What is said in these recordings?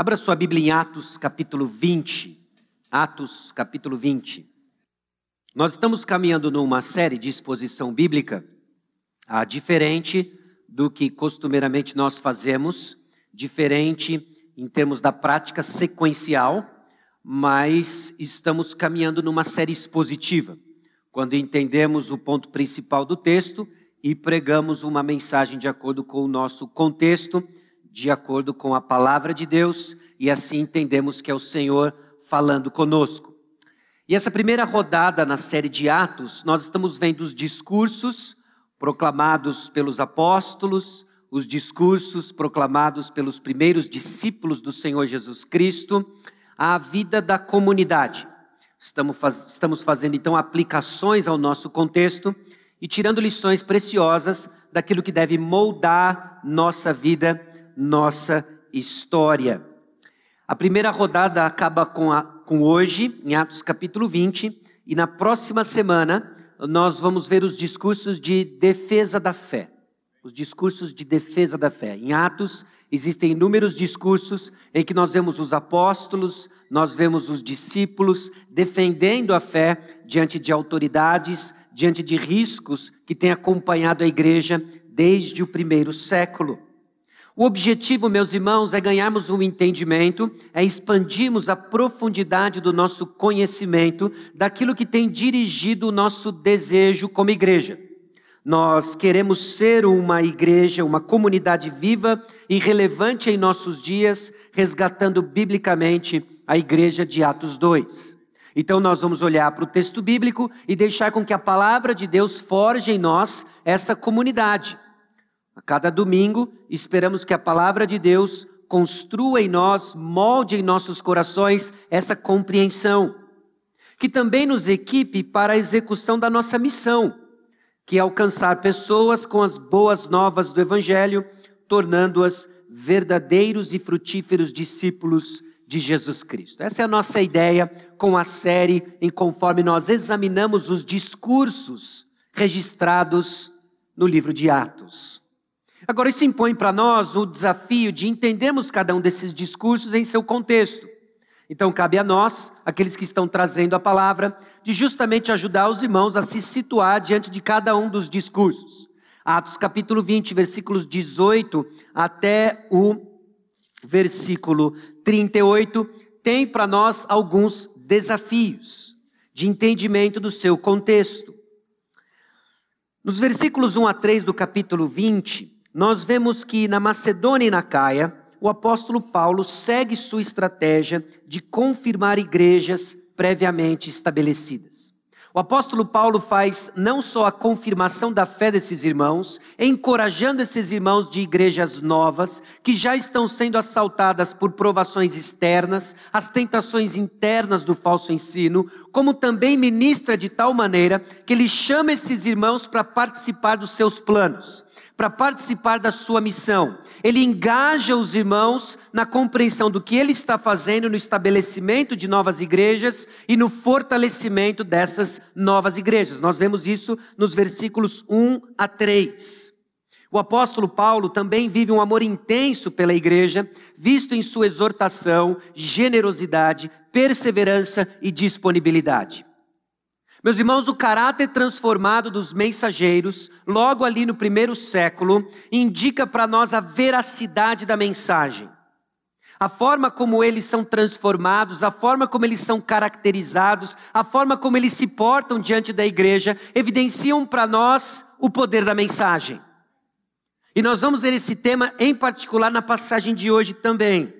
Abra sua Bíblia em Atos, capítulo 20. Atos, capítulo 20. Nós estamos caminhando numa série de exposição bíblica, ah, diferente do que costumeiramente nós fazemos, diferente em termos da prática sequencial, mas estamos caminhando numa série expositiva, quando entendemos o ponto principal do texto e pregamos uma mensagem de acordo com o nosso contexto de acordo com a palavra de Deus e assim entendemos que é o Senhor falando conosco. E essa primeira rodada na série de Atos, nós estamos vendo os discursos proclamados pelos apóstolos, os discursos proclamados pelos primeiros discípulos do Senhor Jesus Cristo, a vida da comunidade. Estamos, faz, estamos fazendo então aplicações ao nosso contexto e tirando lições preciosas daquilo que deve moldar nossa vida nossa história. A primeira rodada acaba com, a, com hoje, em Atos capítulo 20, e na próxima semana nós vamos ver os discursos de defesa da fé. Os discursos de defesa da fé. Em Atos existem inúmeros discursos em que nós vemos os apóstolos, nós vemos os discípulos defendendo a fé diante de autoridades, diante de riscos que têm acompanhado a igreja desde o primeiro século. O objetivo, meus irmãos, é ganharmos um entendimento, é expandirmos a profundidade do nosso conhecimento daquilo que tem dirigido o nosso desejo como igreja. Nós queremos ser uma igreja, uma comunidade viva e relevante em nossos dias, resgatando biblicamente a igreja de Atos 2. Então nós vamos olhar para o texto bíblico e deixar com que a palavra de Deus forje em nós essa comunidade a cada domingo, esperamos que a palavra de Deus construa em nós, molde em nossos corações essa compreensão, que também nos equipe para a execução da nossa missão, que é alcançar pessoas com as boas novas do Evangelho, tornando-as verdadeiros e frutíferos discípulos de Jesus Cristo. Essa é a nossa ideia com a série, em conforme nós examinamos os discursos registrados no livro de Atos. Agora, isso impõe para nós o desafio de entendermos cada um desses discursos em seu contexto. Então, cabe a nós, aqueles que estão trazendo a palavra, de justamente ajudar os irmãos a se situar diante de cada um dos discursos. Atos capítulo 20, versículos 18 até o versículo 38, tem para nós alguns desafios de entendimento do seu contexto. Nos versículos 1 a 3 do capítulo 20, nós vemos que na Macedônia e na Caia, o apóstolo Paulo segue sua estratégia de confirmar igrejas previamente estabelecidas. O apóstolo Paulo faz não só a confirmação da fé desses irmãos, encorajando esses irmãos de igrejas novas, que já estão sendo assaltadas por provações externas, as tentações internas do falso ensino, como também ministra de tal maneira que ele chama esses irmãos para participar dos seus planos para participar da sua missão. Ele engaja os irmãos na compreensão do que ele está fazendo no estabelecimento de novas igrejas e no fortalecimento dessas novas igrejas. Nós vemos isso nos versículos 1 a 3. O apóstolo Paulo também vive um amor intenso pela igreja, visto em sua exortação, generosidade, perseverança e disponibilidade. Meus irmãos, o caráter transformado dos mensageiros, logo ali no primeiro século, indica para nós a veracidade da mensagem. A forma como eles são transformados, a forma como eles são caracterizados, a forma como eles se portam diante da igreja, evidenciam para nós o poder da mensagem. E nós vamos ver esse tema em particular na passagem de hoje também.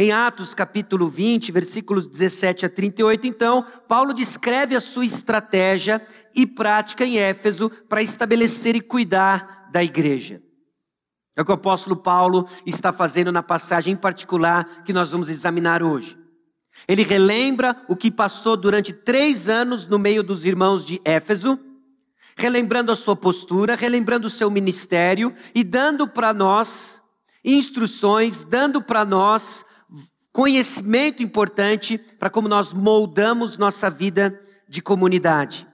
Em Atos capítulo 20, versículos 17 a 38, então, Paulo descreve a sua estratégia e prática em Éfeso para estabelecer e cuidar da igreja. É o que o apóstolo Paulo está fazendo na passagem em particular que nós vamos examinar hoje. Ele relembra o que passou durante três anos no meio dos irmãos de Éfeso, relembrando a sua postura, relembrando o seu ministério e dando para nós instruções, dando para nós conhecimento importante para como nós moldamos nossa vida de comunidade.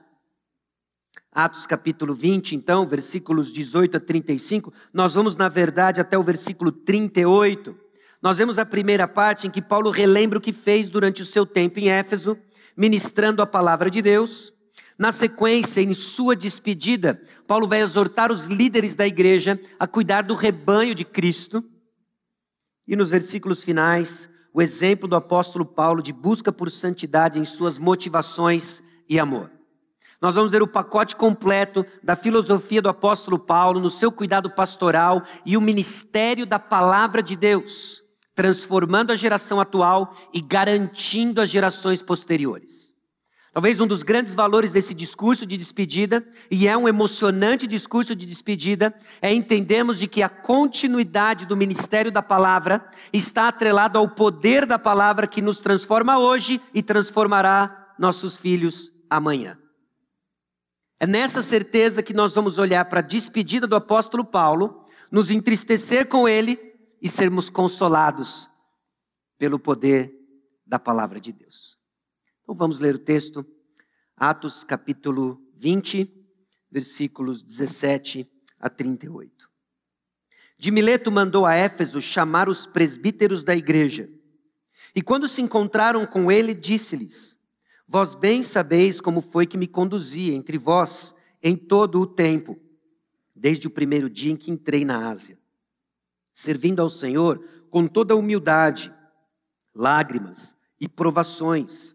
Atos capítulo 20, então, versículos 18 a 35, nós vamos, na verdade, até o versículo 38. Nós vemos a primeira parte em que Paulo relembra o que fez durante o seu tempo em Éfeso, ministrando a palavra de Deus. Na sequência, em sua despedida, Paulo vai exortar os líderes da igreja a cuidar do rebanho de Cristo. E nos versículos finais, o exemplo do apóstolo Paulo de busca por santidade em suas motivações e amor. Nós vamos ver o pacote completo da filosofia do apóstolo Paulo no seu cuidado pastoral e o ministério da palavra de Deus transformando a geração atual e garantindo as gerações posteriores. Talvez um dos grandes valores desse discurso de despedida, e é um emocionante discurso de despedida, é entendermos de que a continuidade do ministério da palavra está atrelado ao poder da palavra que nos transforma hoje e transformará nossos filhos amanhã. É nessa certeza que nós vamos olhar para a despedida do apóstolo Paulo, nos entristecer com ele e sermos consolados pelo poder da palavra de Deus. Então vamos ler o texto, Atos capítulo 20, versículos 17 a 38. De Mileto mandou a Éfeso chamar os presbíteros da igreja. E quando se encontraram com ele, disse-lhes: Vós bem sabeis como foi que me conduzi entre vós em todo o tempo, desde o primeiro dia em que entrei na Ásia servindo ao Senhor com toda humildade, lágrimas e provações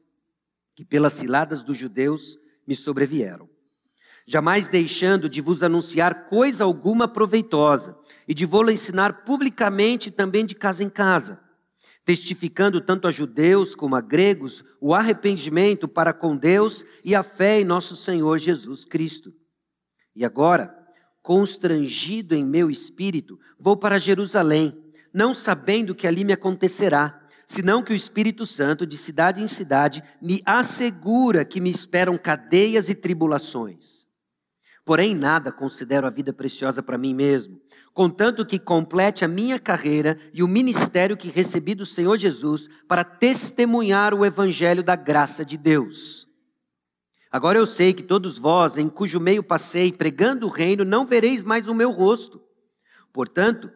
que pelas ciladas dos judeus me sobrevieram. Jamais deixando de vos anunciar coisa alguma proveitosa e de vou-la ensinar publicamente também de casa em casa, testificando tanto a judeus como a gregos o arrependimento para com Deus e a fé em nosso Senhor Jesus Cristo. E agora, constrangido em meu espírito, vou para Jerusalém, não sabendo que ali me acontecerá, senão que o Espírito Santo, de cidade em cidade, me assegura que me esperam cadeias e tribulações. Porém, nada considero a vida preciosa para mim mesmo, contanto que complete a minha carreira e o ministério que recebi do Senhor Jesus para testemunhar o evangelho da graça de Deus. Agora eu sei que todos vós, em cujo meio passei, pregando o reino, não vereis mais o meu rosto. Portanto,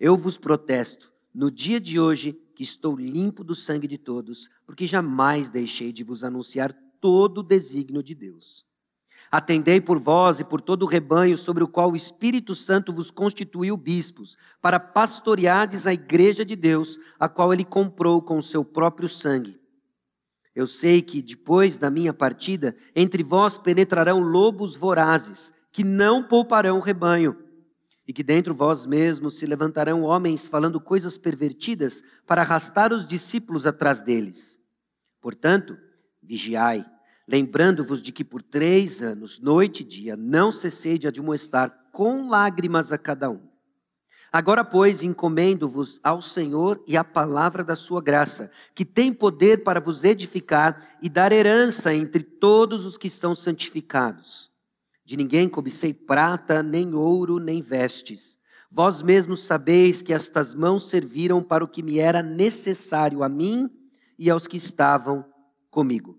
eu vos protesto, no dia de hoje, que estou limpo do sangue de todos, porque jamais deixei de vos anunciar todo o desígnio de Deus. Atendei por vós e por todo o rebanho sobre o qual o Espírito Santo vos constituiu bispos, para pastoreardes a igreja de Deus, a qual ele comprou com o seu próprio sangue. Eu sei que depois da minha partida, entre vós penetrarão lobos vorazes, que não pouparão o rebanho, e que dentro vós mesmos se levantarão homens falando coisas pervertidas para arrastar os discípulos atrás deles. Portanto, vigiai, lembrando-vos de que por três anos, noite e dia, não cessei de admoestar com lágrimas a cada um. Agora, pois, encomendo-vos ao Senhor e à palavra da sua graça, que tem poder para vos edificar e dar herança entre todos os que estão santificados. De ninguém cobicei prata, nem ouro, nem vestes. Vós mesmos sabeis que estas mãos serviram para o que me era necessário a mim e aos que estavam comigo.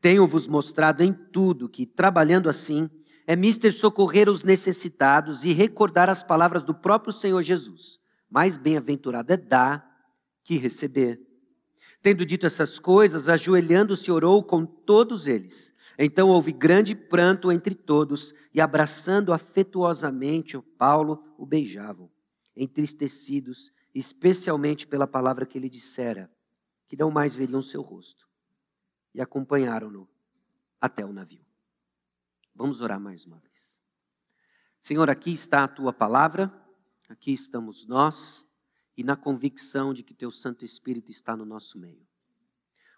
Tenho-vos mostrado em tudo que, trabalhando assim, é mister socorrer os necessitados e recordar as palavras do próprio Senhor Jesus. Mais bem-aventurado é dar que receber. Tendo dito essas coisas, ajoelhando-se, orou com todos eles. Então houve grande pranto entre todos, e abraçando afetuosamente o Paulo, o beijavam, entristecidos, especialmente pela palavra que ele dissera, que não mais veriam seu rosto. E acompanharam-no até o navio. Vamos orar mais uma vez. Senhor, aqui está a tua palavra, aqui estamos nós, e na convicção de que teu Santo Espírito está no nosso meio.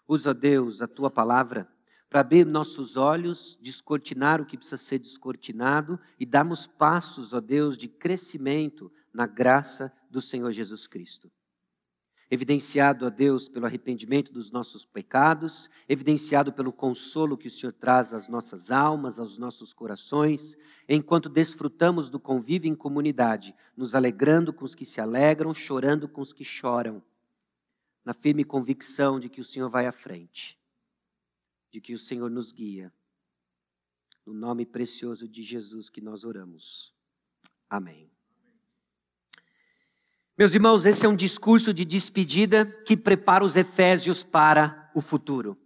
Usa, Deus, a tua palavra para abrir nossos olhos, descortinar o que precisa ser descortinado e darmos passos, ó Deus, de crescimento na graça do Senhor Jesus Cristo. Evidenciado a Deus pelo arrependimento dos nossos pecados, evidenciado pelo consolo que o Senhor traz às nossas almas, aos nossos corações, enquanto desfrutamos do convívio em comunidade, nos alegrando com os que se alegram, chorando com os que choram, na firme convicção de que o Senhor vai à frente, de que o Senhor nos guia. No nome precioso de Jesus que nós oramos. Amém. Meus irmãos, esse é um discurso de despedida que prepara os Efésios para o futuro.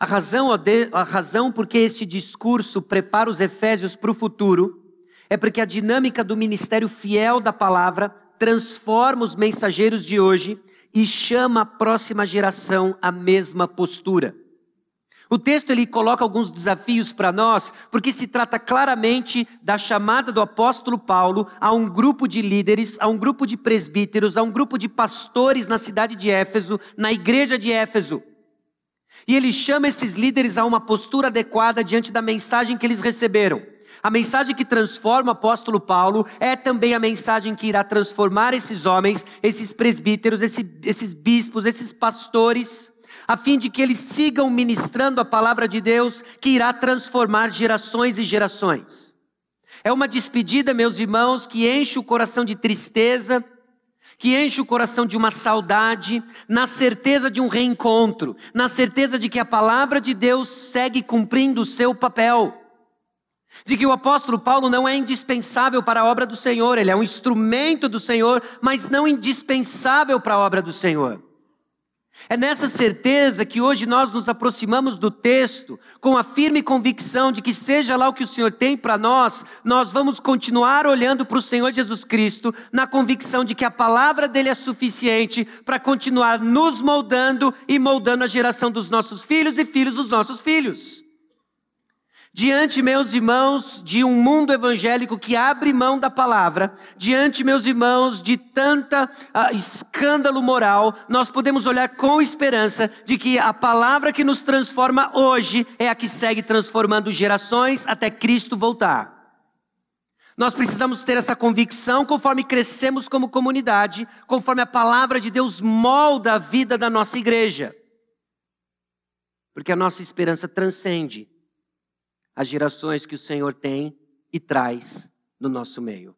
A razão, a razão por que este discurso prepara os Efésios para o futuro é porque a dinâmica do ministério fiel da palavra transforma os mensageiros de hoje e chama a próxima geração à mesma postura. O texto ele coloca alguns desafios para nós, porque se trata claramente da chamada do apóstolo Paulo a um grupo de líderes, a um grupo de presbíteros, a um grupo de pastores na cidade de Éfeso, na igreja de Éfeso. E ele chama esses líderes a uma postura adequada diante da mensagem que eles receberam. A mensagem que transforma o apóstolo Paulo é também a mensagem que irá transformar esses homens, esses presbíteros, esses, esses bispos, esses pastores, a fim de que eles sigam ministrando a palavra de Deus que irá transformar gerações e gerações. É uma despedida, meus irmãos, que enche o coração de tristeza, que enche o coração de uma saudade, na certeza de um reencontro, na certeza de que a palavra de Deus segue cumprindo o seu papel de que o apóstolo Paulo não é indispensável para a obra do Senhor, ele é um instrumento do Senhor, mas não indispensável para a obra do Senhor. É nessa certeza que hoje nós nos aproximamos do texto com a firme convicção de que, seja lá o que o Senhor tem para nós, nós vamos continuar olhando para o Senhor Jesus Cristo, na convicção de que a palavra dele é suficiente para continuar nos moldando e moldando a geração dos nossos filhos e filhos dos nossos filhos. Diante, meus irmãos, de um mundo evangélico que abre mão da palavra, diante, meus irmãos, de tanta uh, escândalo moral, nós podemos olhar com esperança de que a palavra que nos transforma hoje é a que segue transformando gerações até Cristo voltar. Nós precisamos ter essa convicção conforme crescemos como comunidade, conforme a palavra de Deus molda a vida da nossa igreja. Porque a nossa esperança transcende as gerações que o Senhor tem e traz no nosso meio.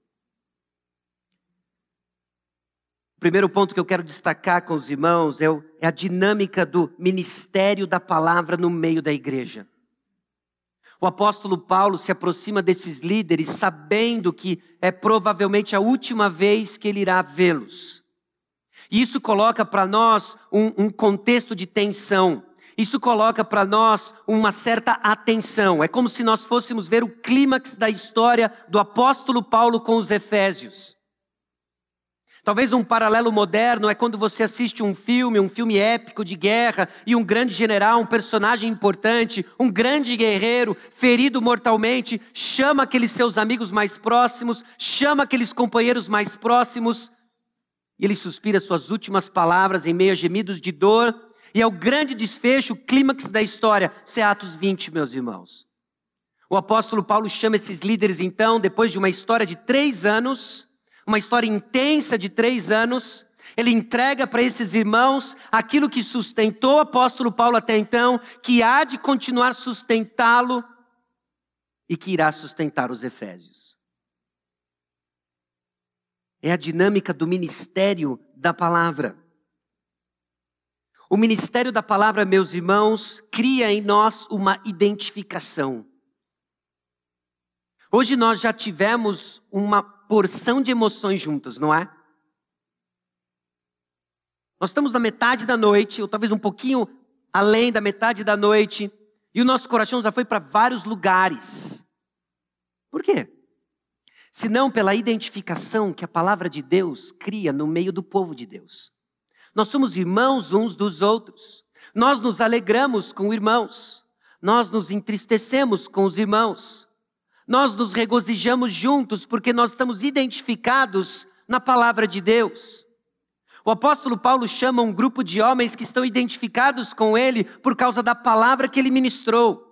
O primeiro ponto que eu quero destacar com os irmãos é, é a dinâmica do ministério da palavra no meio da igreja. O apóstolo Paulo se aproxima desses líderes sabendo que é provavelmente a última vez que ele irá vê-los. E isso coloca para nós um, um contexto de tensão. Isso coloca para nós uma certa atenção. É como se nós fôssemos ver o clímax da história do apóstolo Paulo com os Efésios. Talvez um paralelo moderno é quando você assiste um filme, um filme épico de guerra, e um grande general, um personagem importante, um grande guerreiro, ferido mortalmente, chama aqueles seus amigos mais próximos, chama aqueles companheiros mais próximos, e ele suspira suas últimas palavras em meio a gemidos de dor, e é o grande desfecho, o clímax da história. Isso é Atos 20, meus irmãos. O apóstolo Paulo chama esses líderes, então, depois de uma história de três anos, uma história intensa de três anos, ele entrega para esses irmãos aquilo que sustentou o apóstolo Paulo até então, que há de continuar sustentá-lo e que irá sustentar os Efésios. É a dinâmica do ministério da palavra. O ministério da palavra, meus irmãos, cria em nós uma identificação. Hoje nós já tivemos uma porção de emoções juntas, não é? Nós estamos na metade da noite, ou talvez um pouquinho além da metade da noite, e o nosso coração já foi para vários lugares. Por quê? Senão pela identificação que a palavra de Deus cria no meio do povo de Deus. Nós somos irmãos uns dos outros. Nós nos alegramos com irmãos. Nós nos entristecemos com os irmãos. Nós nos regozijamos juntos porque nós estamos identificados na palavra de Deus. O apóstolo Paulo chama um grupo de homens que estão identificados com ele por causa da palavra que ele ministrou.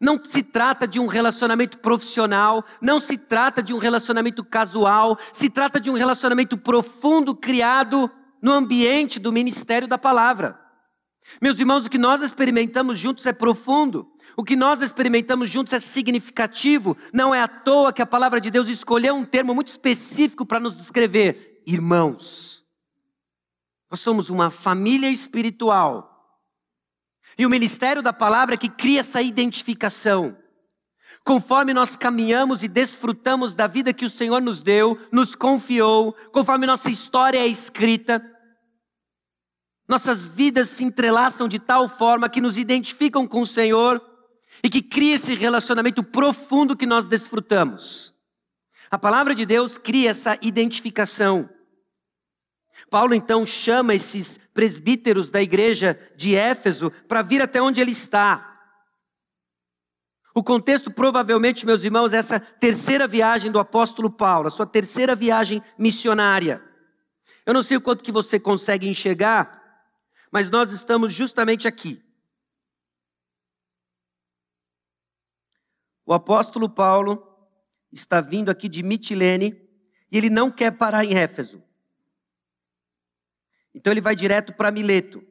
Não se trata de um relacionamento profissional, não se trata de um relacionamento casual, se trata de um relacionamento profundo criado no ambiente do ministério da palavra. Meus irmãos, o que nós experimentamos juntos é profundo. O que nós experimentamos juntos é significativo. Não é à toa que a palavra de Deus escolheu um termo muito específico para nos descrever: irmãos. Nós somos uma família espiritual. E o ministério da palavra é que cria essa identificação. Conforme nós caminhamos e desfrutamos da vida que o Senhor nos deu, nos confiou, conforme nossa história é escrita, nossas vidas se entrelaçam de tal forma que nos identificam com o Senhor e que cria esse relacionamento profundo que nós desfrutamos. A palavra de Deus cria essa identificação. Paulo então chama esses presbíteros da igreja de Éfeso para vir até onde ele está. O contexto, provavelmente, meus irmãos, é essa terceira viagem do apóstolo Paulo, a sua terceira viagem missionária. Eu não sei o quanto que você consegue enxergar, mas nós estamos justamente aqui. O apóstolo Paulo está vindo aqui de Mitilene e ele não quer parar em Éfeso. Então ele vai direto para Mileto.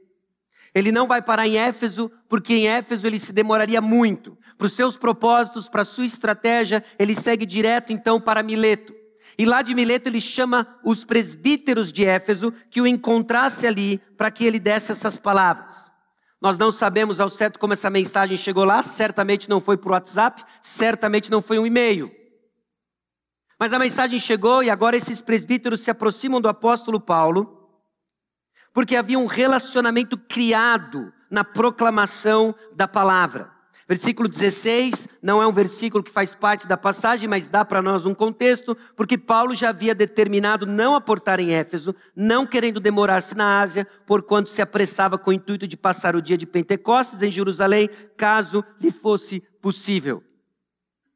Ele não vai parar em Éfeso, porque em Éfeso ele se demoraria muito. Para os seus propósitos, para a sua estratégia, ele segue direto então para Mileto. E lá de Mileto ele chama os presbíteros de Éfeso que o encontrasse ali para que ele desse essas palavras. Nós não sabemos ao certo como essa mensagem chegou lá, certamente não foi por WhatsApp, certamente não foi um e-mail. Mas a mensagem chegou e agora esses presbíteros se aproximam do apóstolo Paulo porque havia um relacionamento criado na proclamação da palavra. Versículo 16 não é um versículo que faz parte da passagem, mas dá para nós um contexto, porque Paulo já havia determinado não aportar em Éfeso, não querendo demorar-se na Ásia, porquanto se apressava com o intuito de passar o dia de Pentecostes em Jerusalém, caso lhe fosse possível.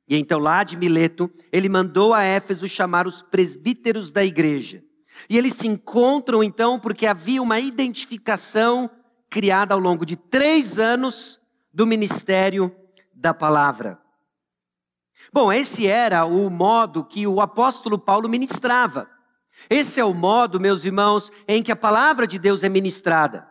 E então, lá de Mileto, ele mandou a Éfeso chamar os presbíteros da igreja. E eles se encontram então porque havia uma identificação criada ao longo de três anos do ministério da palavra. Bom, esse era o modo que o apóstolo Paulo ministrava. Esse é o modo, meus irmãos, em que a palavra de Deus é ministrada.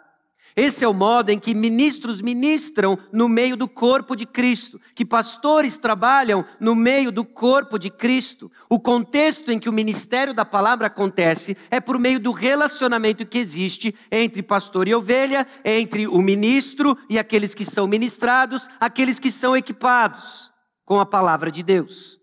Esse é o modo em que ministros ministram no meio do corpo de Cristo, que pastores trabalham no meio do corpo de Cristo. O contexto em que o ministério da palavra acontece é por meio do relacionamento que existe entre pastor e ovelha, entre o ministro e aqueles que são ministrados, aqueles que são equipados com a palavra de Deus.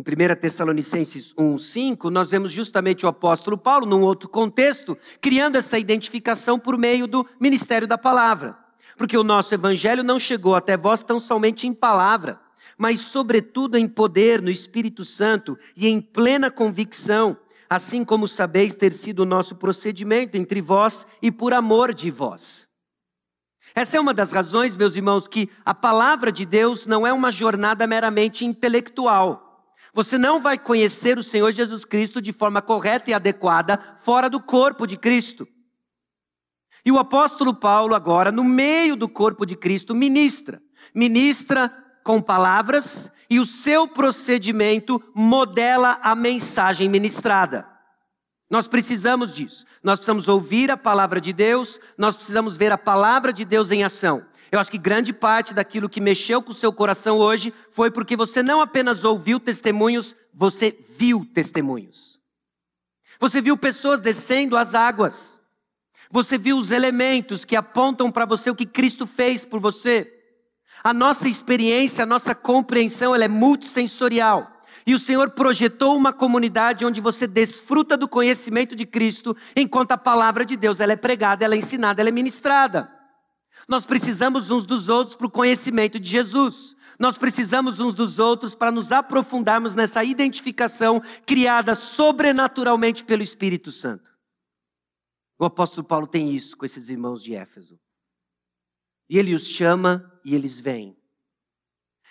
Em 1 Tessalonicenses 1,5, nós vemos justamente o apóstolo Paulo, num outro contexto, criando essa identificação por meio do ministério da palavra. Porque o nosso evangelho não chegou até vós tão somente em palavra, mas sobretudo em poder, no Espírito Santo e em plena convicção, assim como sabeis ter sido o nosso procedimento entre vós e por amor de vós. Essa é uma das razões, meus irmãos, que a palavra de Deus não é uma jornada meramente intelectual você não vai conhecer o Senhor Jesus Cristo de forma correta e adequada fora do corpo de Cristo. E o apóstolo Paulo, agora, no meio do corpo de Cristo, ministra. Ministra com palavras e o seu procedimento modela a mensagem ministrada. Nós precisamos disso. Nós precisamos ouvir a palavra de Deus, nós precisamos ver a palavra de Deus em ação. Eu acho que grande parte daquilo que mexeu com o seu coração hoje foi porque você não apenas ouviu testemunhos, você viu testemunhos. Você viu pessoas descendo as águas. Você viu os elementos que apontam para você o que Cristo fez por você. A nossa experiência, a nossa compreensão, ela é multissensorial. E o Senhor projetou uma comunidade onde você desfruta do conhecimento de Cristo, enquanto a palavra de Deus ela é pregada, ela é ensinada, ela é ministrada. Nós precisamos uns dos outros para o conhecimento de Jesus. Nós precisamos uns dos outros para nos aprofundarmos nessa identificação criada sobrenaturalmente pelo Espírito Santo. O apóstolo Paulo tem isso com esses irmãos de Éfeso. E ele os chama e eles vêm.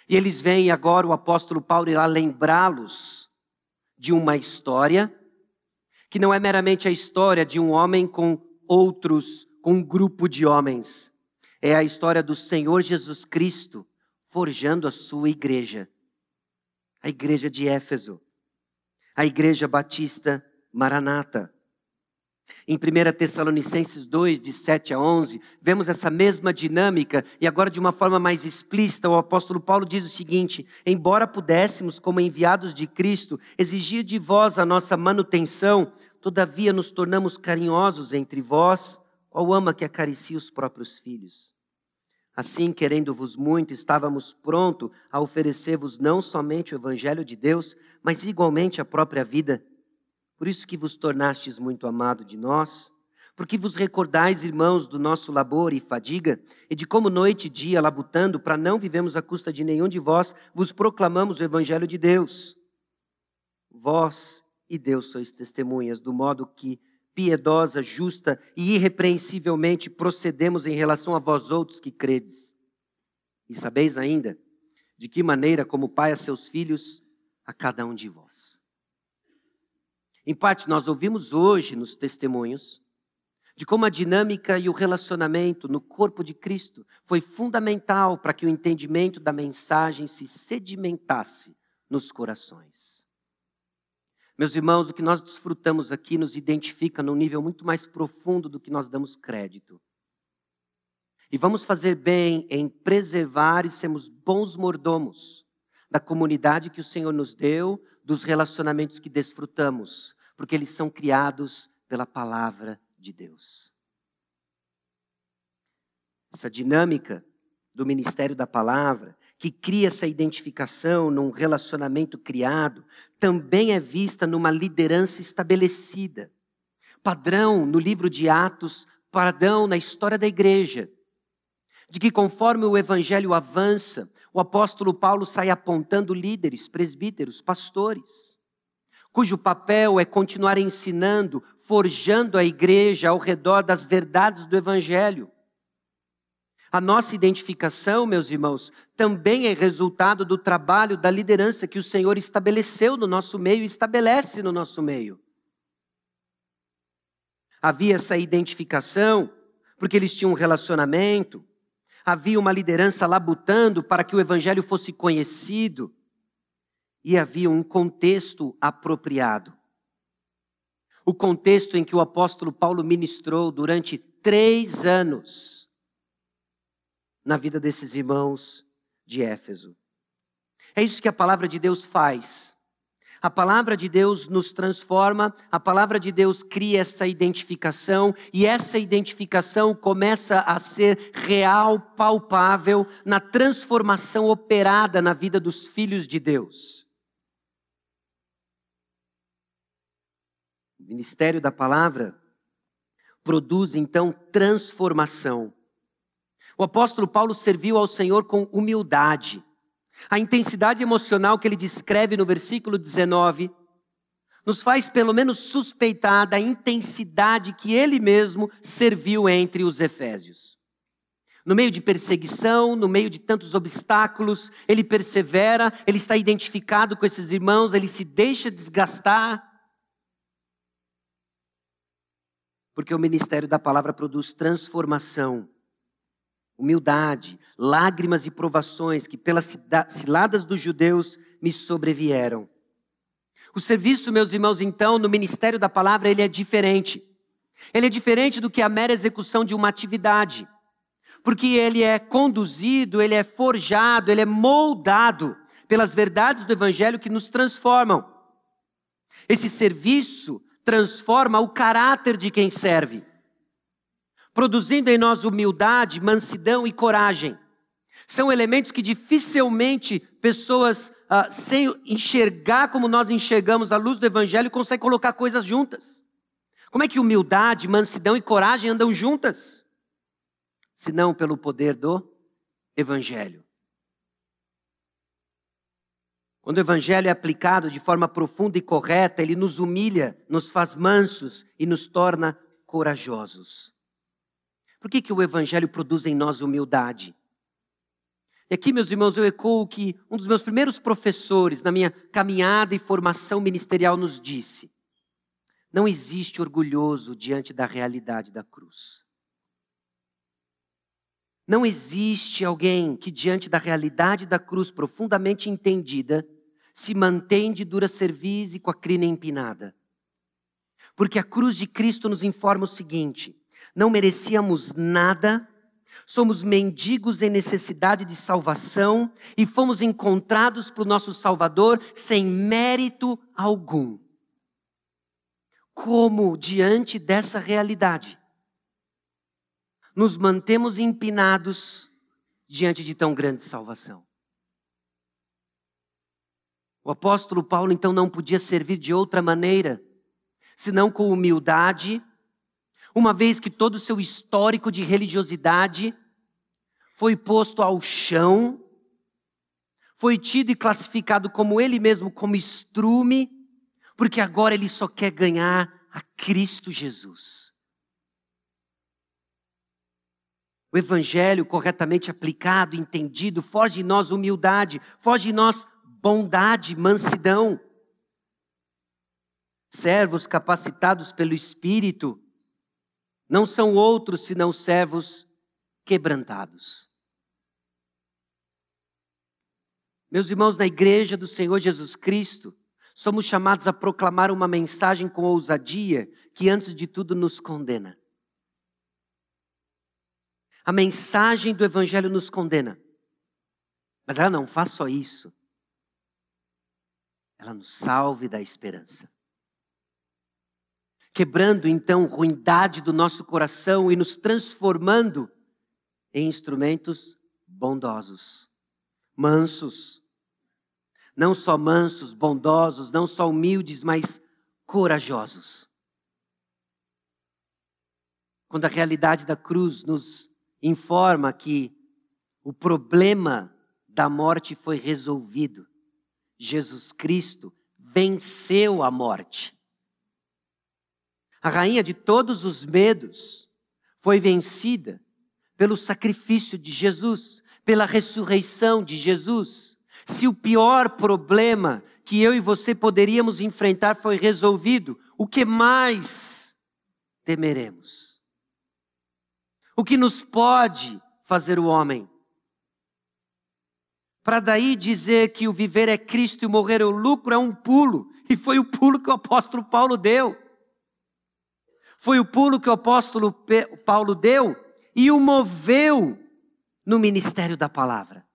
E eles vêm e agora o apóstolo Paulo irá lembrá-los de uma história que não é meramente a história de um homem com outros, com um grupo de homens, é a história do Senhor Jesus Cristo forjando a sua igreja. A igreja de Éfeso. A igreja batista Maranata. Em 1 Tessalonicenses 2, de 7 a 11, vemos essa mesma dinâmica e agora de uma forma mais explícita, o apóstolo Paulo diz o seguinte: Embora pudéssemos, como enviados de Cristo, exigir de vós a nossa manutenção, todavia nos tornamos carinhosos entre vós qual ama que acaricia os próprios filhos? Assim, querendo-vos muito, estávamos prontos a oferecer-vos não somente o Evangelho de Deus, mas igualmente a própria vida. Por isso que vos tornastes muito amado de nós, porque vos recordais, irmãos, do nosso labor e fadiga, e de como noite e dia, labutando, para não vivemos à custa de nenhum de vós, vos proclamamos o Evangelho de Deus. Vós e Deus sois testemunhas do modo que piedosa, justa e irrepreensivelmente procedemos em relação a vós outros que credes. E sabeis ainda de que maneira, como pai a seus filhos, a cada um de vós. Em parte, nós ouvimos hoje nos testemunhos de como a dinâmica e o relacionamento no corpo de Cristo foi fundamental para que o entendimento da mensagem se sedimentasse nos corações. Meus irmãos, o que nós desfrutamos aqui nos identifica num nível muito mais profundo do que nós damos crédito. E vamos fazer bem em preservar e sermos bons mordomos da comunidade que o Senhor nos deu, dos relacionamentos que desfrutamos, porque eles são criados pela palavra de Deus. Essa dinâmica do ministério da palavra que cria essa identificação num relacionamento criado, também é vista numa liderança estabelecida. Padrão no livro de Atos, padrão na história da igreja. De que conforme o evangelho avança, o apóstolo Paulo sai apontando líderes, presbíteros, pastores, cujo papel é continuar ensinando, forjando a igreja ao redor das verdades do evangelho a nossa identificação, meus irmãos, também é resultado do trabalho da liderança que o Senhor estabeleceu no nosso meio e estabelece no nosso meio. Havia essa identificação, porque eles tinham um relacionamento, havia uma liderança labutando para que o evangelho fosse conhecido, e havia um contexto apropriado. O contexto em que o apóstolo Paulo ministrou durante três anos na vida desses irmãos de Éfeso. É isso que a palavra de Deus faz. A palavra de Deus nos transforma, a palavra de Deus cria essa identificação, e essa identificação começa a ser real, palpável, na transformação operada na vida dos filhos de Deus. O ministério da palavra produz então transformação. O apóstolo Paulo serviu ao Senhor com humildade. A intensidade emocional que ele descreve no versículo 19 nos faz pelo menos suspeitar da intensidade que ele mesmo serviu entre os efésios. No meio de perseguição, no meio de tantos obstáculos, ele persevera, ele está identificado com esses irmãos, ele se deixa desgastar. Porque o ministério da palavra produz transformação humildade, lágrimas e provações que pelas ciladas dos judeus me sobrevieram. O serviço, meus irmãos, então, no ministério da palavra, ele é diferente. Ele é diferente do que a mera execução de uma atividade. Porque ele é conduzido, ele é forjado, ele é moldado pelas verdades do evangelho que nos transformam. Esse serviço transforma o caráter de quem serve produzindo em nós humildade, mansidão e coragem. São elementos que dificilmente pessoas, ah, sem enxergar como nós enxergamos a luz do Evangelho, conseguem colocar coisas juntas. Como é que humildade, mansidão e coragem andam juntas? Se não pelo poder do Evangelho. Quando o Evangelho é aplicado de forma profunda e correta, ele nos humilha, nos faz mansos e nos torna corajosos. Por que, que o Evangelho produz em nós humildade? E aqui, meus irmãos, eu ecoo que um dos meus primeiros professores na minha caminhada e formação ministerial nos disse: não existe orgulhoso diante da realidade da cruz. Não existe alguém que, diante da realidade da cruz profundamente entendida, se mantém de dura cerviz e com a crina empinada. Porque a cruz de Cristo nos informa o seguinte: não merecíamos nada, somos mendigos em necessidade de salvação e fomos encontrados por nosso Salvador sem mérito algum. Como, diante dessa realidade, nos mantemos empinados diante de tão grande salvação. O apóstolo Paulo então não podia servir de outra maneira, senão com humildade, uma vez que todo o seu histórico de religiosidade foi posto ao chão, foi tido e classificado como ele mesmo como estrume, porque agora ele só quer ganhar a Cristo Jesus. O evangelho corretamente aplicado, entendido, foge de nós humildade, foge de nós bondade, mansidão. Servos capacitados pelo Espírito não são outros senão servos quebrantados. Meus irmãos, na igreja do Senhor Jesus Cristo, somos chamados a proclamar uma mensagem com ousadia que, antes de tudo, nos condena. A mensagem do Evangelho nos condena. Mas ela não faz só isso ela nos salve da esperança. Quebrando então ruindade do nosso coração e nos transformando em instrumentos bondosos, mansos. Não só mansos, bondosos, não só humildes, mas corajosos. Quando a realidade da cruz nos informa que o problema da morte foi resolvido, Jesus Cristo venceu a morte. A rainha de todos os medos foi vencida pelo sacrifício de Jesus, pela ressurreição de Jesus. Se o pior problema que eu e você poderíamos enfrentar foi resolvido, o que mais temeremos? O que nos pode fazer o homem? para daí dizer que o viver é Cristo e o morrer é o lucro, é um pulo. E foi o pulo que o apóstolo Paulo deu. Foi o pulo que o apóstolo Paulo deu e o moveu no ministério da palavra.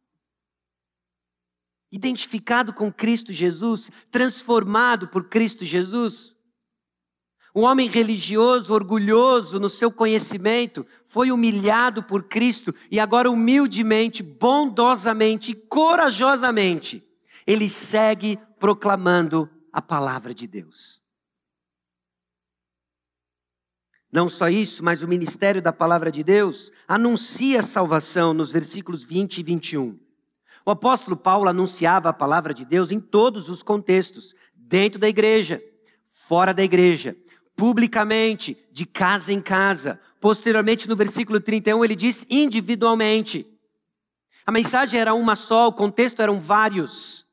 Identificado com Cristo Jesus, transformado por Cristo Jesus, um homem religioso, orgulhoso no seu conhecimento, foi humilhado por Cristo e agora, humildemente, bondosamente, corajosamente, ele segue proclamando a palavra de Deus. Não só isso, mas o ministério da palavra de Deus anuncia a salvação nos versículos 20 e 21. O apóstolo Paulo anunciava a palavra de Deus em todos os contextos, dentro da igreja, fora da igreja publicamente, de casa em casa. Posteriormente, no versículo 31, ele diz individualmente. A mensagem era uma só, o contexto eram vários.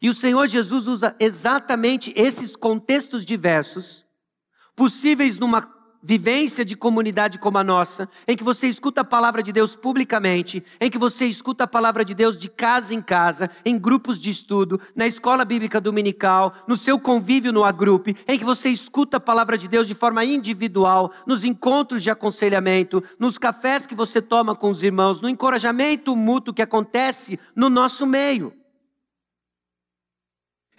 E o Senhor Jesus usa exatamente esses contextos diversos, possíveis numa vivência de comunidade como a nossa, em que você escuta a palavra de Deus publicamente, em que você escuta a palavra de Deus de casa em casa, em grupos de estudo, na escola bíblica dominical, no seu convívio no agrupe, em que você escuta a palavra de Deus de forma individual, nos encontros de aconselhamento, nos cafés que você toma com os irmãos, no encorajamento mútuo que acontece no nosso meio.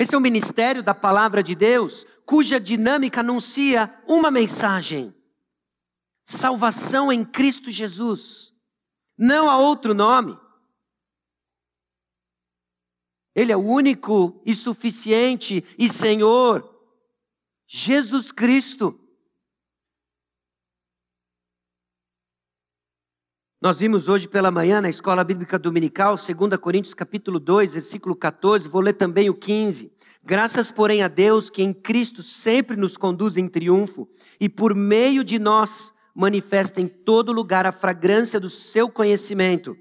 Esse é o ministério da palavra de Deus, cuja dinâmica anuncia uma mensagem: salvação em Cristo Jesus. Não há outro nome. Ele é o único e suficiente e Senhor, Jesus Cristo. Nós vimos hoje pela manhã na Escola Bíblica Dominical, 2 Coríntios capítulo 2, versículo 14, vou ler também o 15. Graças, porém, a Deus que em Cristo sempre nos conduz em triunfo e por meio de nós manifesta em todo lugar a fragrância do seu conhecimento,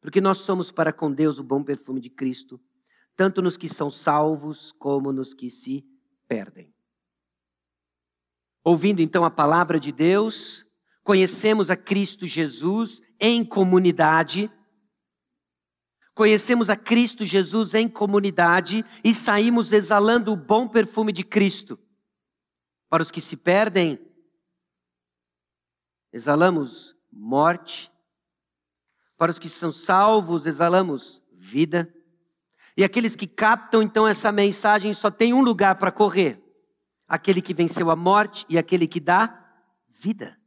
porque nós somos para com Deus o bom perfume de Cristo, tanto nos que são salvos como nos que se perdem. Ouvindo então a palavra de Deus, conhecemos a Cristo Jesus em comunidade, conhecemos a Cristo Jesus em comunidade e saímos exalando o bom perfume de Cristo. Para os que se perdem, exalamos morte. Para os que são salvos, exalamos vida. E aqueles que captam então essa mensagem só tem um lugar para correr: aquele que venceu a morte e aquele que dá vida.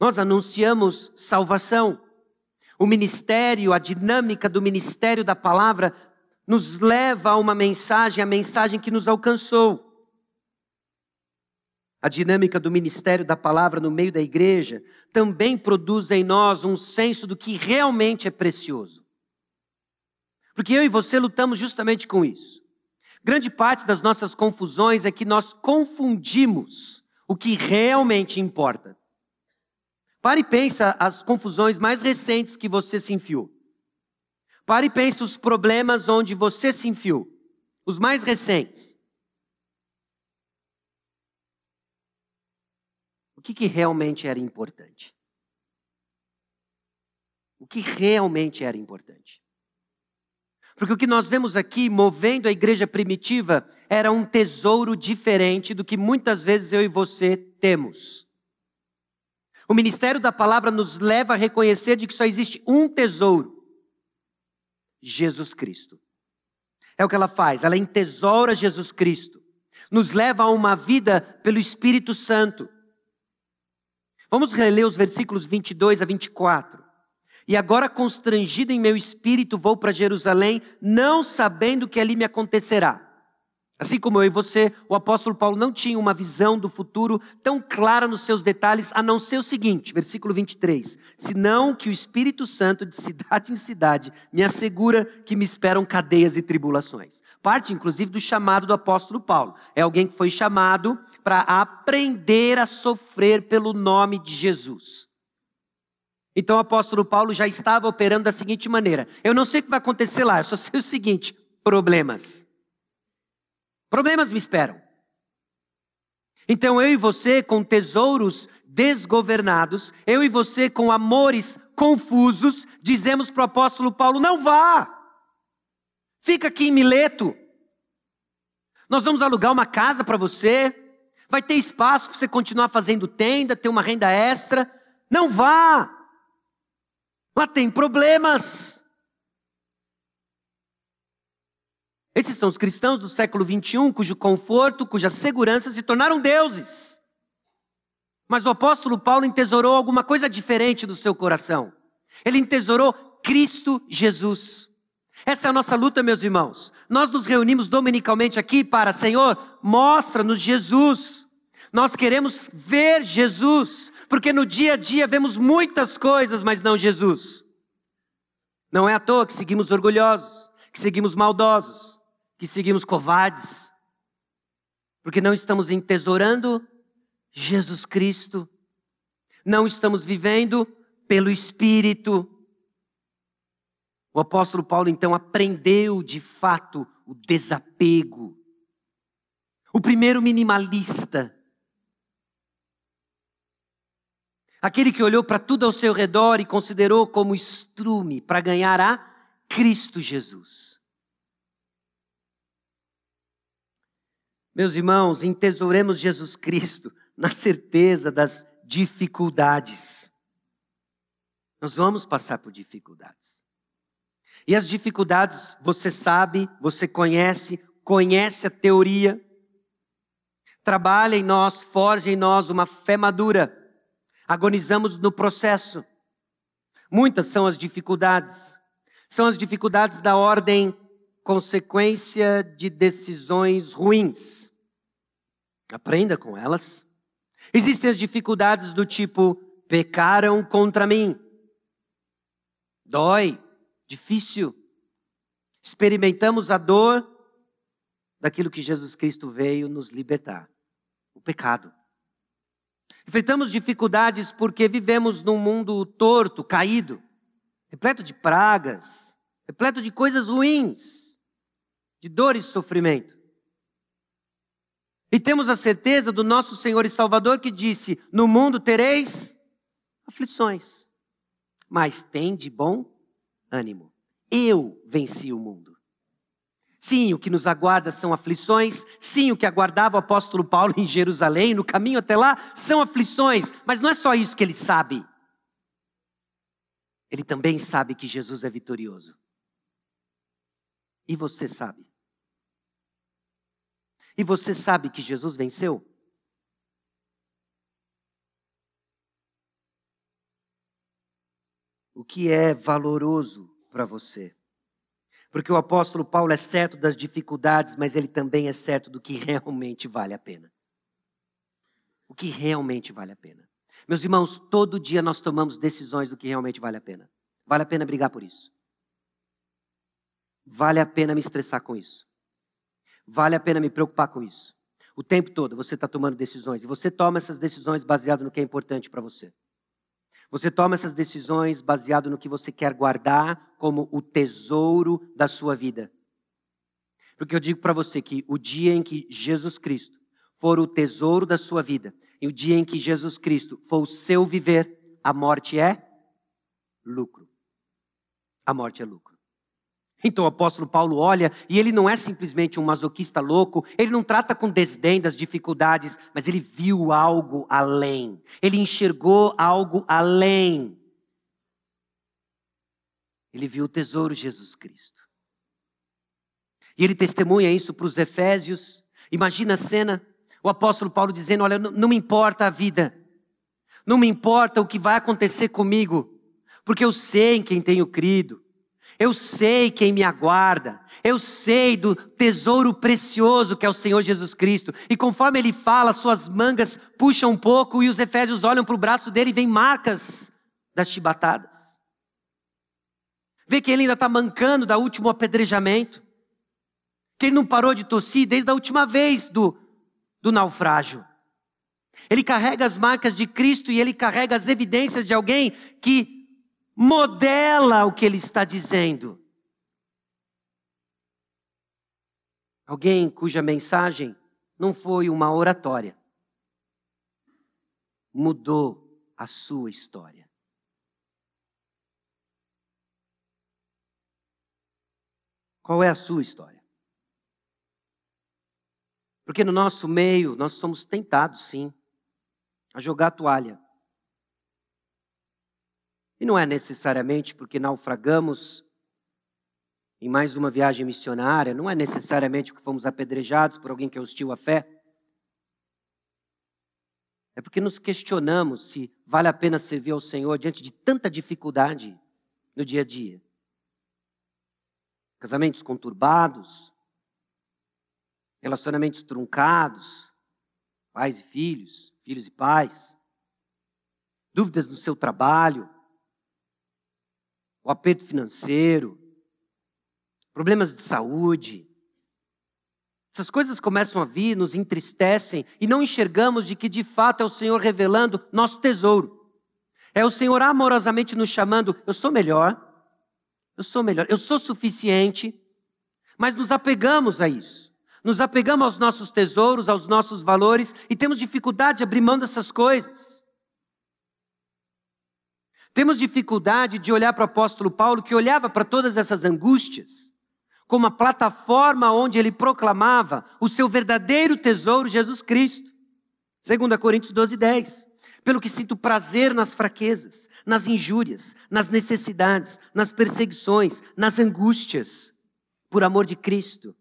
Nós anunciamos salvação. O ministério, a dinâmica do ministério da palavra nos leva a uma mensagem, a mensagem que nos alcançou. A dinâmica do ministério da palavra no meio da igreja também produz em nós um senso do que realmente é precioso. Porque eu e você lutamos justamente com isso. Grande parte das nossas confusões é que nós confundimos o que realmente importa. Pare e pensa as confusões mais recentes que você se enfiou. Pare e pense os problemas onde você se enfiou. Os mais recentes. O que, que realmente era importante? O que realmente era importante? Porque o que nós vemos aqui, movendo a igreja primitiva, era um tesouro diferente do que muitas vezes eu e você temos. O ministério da palavra nos leva a reconhecer de que só existe um tesouro: Jesus Cristo. É o que ela faz, ela entesoura Jesus Cristo, nos leva a uma vida pelo Espírito Santo. Vamos reler os versículos 22 a 24. E agora, constrangido em meu espírito, vou para Jerusalém, não sabendo o que ali me acontecerá. Assim como eu e você, o apóstolo Paulo não tinha uma visão do futuro tão clara nos seus detalhes, a não ser o seguinte, versículo 23: Senão que o Espírito Santo, de cidade em cidade, me assegura que me esperam cadeias e tribulações. Parte, inclusive, do chamado do apóstolo Paulo. É alguém que foi chamado para aprender a sofrer pelo nome de Jesus. Então o apóstolo Paulo já estava operando da seguinte maneira: eu não sei o que vai acontecer lá, eu só sei o seguinte: problemas. Problemas me esperam. Então eu e você com tesouros desgovernados, eu e você com amores confusos, dizemos para o apóstolo Paulo: não vá, fica aqui em Mileto. Nós vamos alugar uma casa para você, vai ter espaço para você continuar fazendo tenda, ter uma renda extra. Não vá, Lá tem problemas. Esses são os cristãos do século 21, cujo conforto, cuja segurança se tornaram deuses. Mas o apóstolo Paulo entesourou alguma coisa diferente do seu coração. Ele entesourou Cristo Jesus. Essa é a nossa luta, meus irmãos. Nós nos reunimos dominicalmente aqui para, Senhor, mostra-nos Jesus. Nós queremos ver Jesus porque no dia a dia vemos muitas coisas, mas não Jesus. Não é à toa que seguimos orgulhosos, que seguimos maldosos, que seguimos covardes, porque não estamos entesourando Jesus Cristo, não estamos vivendo pelo Espírito. O apóstolo Paulo então aprendeu de fato o desapego. O primeiro minimalista Aquele que olhou para tudo ao seu redor e considerou como estrume para ganhar a Cristo Jesus. Meus irmãos, entesouremos Jesus Cristo na certeza das dificuldades. Nós vamos passar por dificuldades. E as dificuldades, você sabe, você conhece, conhece a teoria. Trabalha em nós, forja em nós uma fé madura Agonizamos no processo. Muitas são as dificuldades. São as dificuldades da ordem consequência de decisões ruins. Aprenda com elas. Existem as dificuldades do tipo: pecaram contra mim. Dói, difícil. Experimentamos a dor daquilo que Jesus Cristo veio nos libertar o pecado. Enfrentamos dificuldades porque vivemos num mundo torto, caído, repleto de pragas, repleto de coisas ruins, de dor e sofrimento. E temos a certeza do nosso Senhor e Salvador que disse: No mundo tereis aflições, mas tem de bom ânimo. Eu venci o mundo. Sim, o que nos aguarda são aflições. Sim, o que aguardava o apóstolo Paulo em Jerusalém, no caminho até lá, são aflições. Mas não é só isso que ele sabe. Ele também sabe que Jesus é vitorioso. E você sabe? E você sabe que Jesus venceu? o que é valoroso para você. Porque o apóstolo Paulo é certo das dificuldades, mas ele também é certo do que realmente vale a pena. O que realmente vale a pena. Meus irmãos, todo dia nós tomamos decisões do que realmente vale a pena. Vale a pena brigar por isso. Vale a pena me estressar com isso. Vale a pena me preocupar com isso. O tempo todo você está tomando decisões e você toma essas decisões baseado no que é importante para você. Você toma essas decisões baseado no que você quer guardar como o tesouro da sua vida. Porque eu digo para você que o dia em que Jesus Cristo for o tesouro da sua vida, e o dia em que Jesus Cristo for o seu viver, a morte é lucro. A morte é lucro. Então o apóstolo Paulo olha e ele não é simplesmente um masoquista louco, ele não trata com desdém das dificuldades, mas ele viu algo além, ele enxergou algo além. Ele viu o tesouro Jesus Cristo. E ele testemunha isso para os Efésios. Imagina a cena, o apóstolo Paulo dizendo: Olha, não me importa a vida, não me importa o que vai acontecer comigo, porque eu sei em quem tenho crido. Eu sei quem me aguarda. Eu sei do tesouro precioso que é o Senhor Jesus Cristo. E conforme ele fala, suas mangas puxam um pouco e os efésios olham para o braço dele e vêm marcas das chibatadas. Vê que ele ainda está mancando da último apedrejamento. Que ele não parou de tossir desde a última vez do, do naufrágio. Ele carrega as marcas de Cristo e ele carrega as evidências de alguém que modela o que ele está dizendo. Alguém cuja mensagem não foi uma oratória, mudou a sua história. Qual é a sua história? Porque no nosso meio nós somos tentados, sim, a jogar a toalha. E não é necessariamente porque naufragamos em mais uma viagem missionária, não é necessariamente porque fomos apedrejados por alguém que é hostil à fé. É porque nos questionamos se vale a pena servir ao Senhor diante de tanta dificuldade no dia a dia. Casamentos conturbados, relacionamentos truncados, pais e filhos, filhos e pais, dúvidas no seu trabalho, o aperto financeiro, problemas de saúde. Essas coisas começam a vir, nos entristecem e não enxergamos de que de fato é o Senhor revelando nosso tesouro. É o Senhor amorosamente nos chamando, eu sou melhor, eu sou melhor, eu sou suficiente, mas nos apegamos a isso. Nos apegamos aos nossos tesouros, aos nossos valores e temos dificuldade de abrir mão dessas coisas. Temos dificuldade de olhar para o apóstolo Paulo, que olhava para todas essas angústias, como uma plataforma onde ele proclamava o seu verdadeiro tesouro, Jesus Cristo. 2 Coríntios 12, 10. Pelo que sinto prazer nas fraquezas, nas injúrias, nas necessidades, nas perseguições, nas angústias, por amor de Cristo.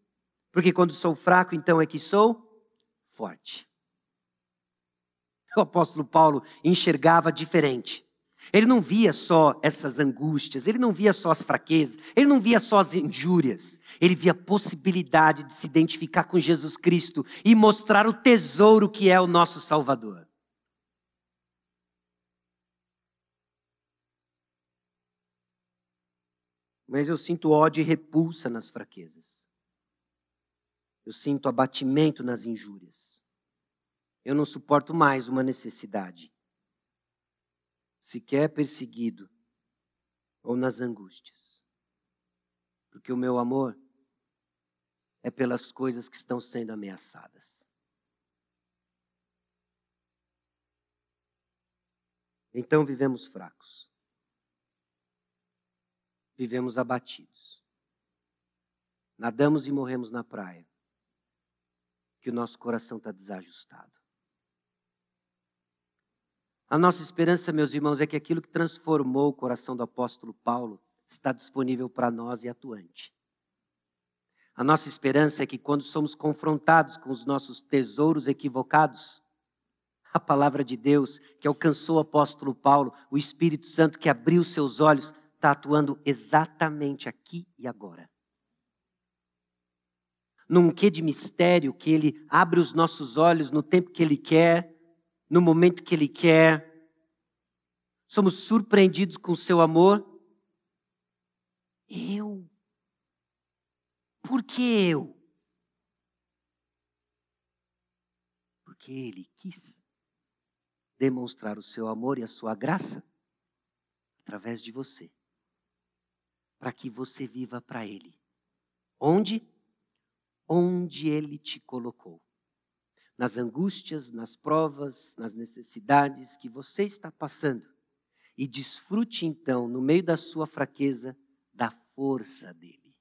Porque quando sou fraco, então é que sou forte. O apóstolo Paulo enxergava diferente. Ele não via só essas angústias, ele não via só as fraquezas, ele não via só as injúrias, ele via a possibilidade de se identificar com Jesus Cristo e mostrar o tesouro que é o nosso Salvador. Mas eu sinto ódio e repulsa nas fraquezas. Eu sinto abatimento nas injúrias. Eu não suporto mais uma necessidade sequer perseguido ou nas angústias. Porque o meu amor é pelas coisas que estão sendo ameaçadas. Então vivemos fracos. Vivemos abatidos. Nadamos e morremos na praia. Que o nosso coração está desajustado. A nossa esperança, meus irmãos, é que aquilo que transformou o coração do apóstolo Paulo está disponível para nós e atuante. A nossa esperança é que quando somos confrontados com os nossos tesouros equivocados, a palavra de Deus que alcançou o apóstolo Paulo, o Espírito Santo que abriu seus olhos, está atuando exatamente aqui e agora. Num quê de mistério que ele abre os nossos olhos no tempo que ele quer, no momento que ele quer. Somos surpreendidos com o seu amor. Eu? Por que eu? Porque ele quis demonstrar o seu amor e a sua graça através de você, para que você viva para Ele. Onde? Onde Ele te colocou. Nas angústias, nas provas, nas necessidades que você está passando. E desfrute então, no meio da sua fraqueza, da força dele.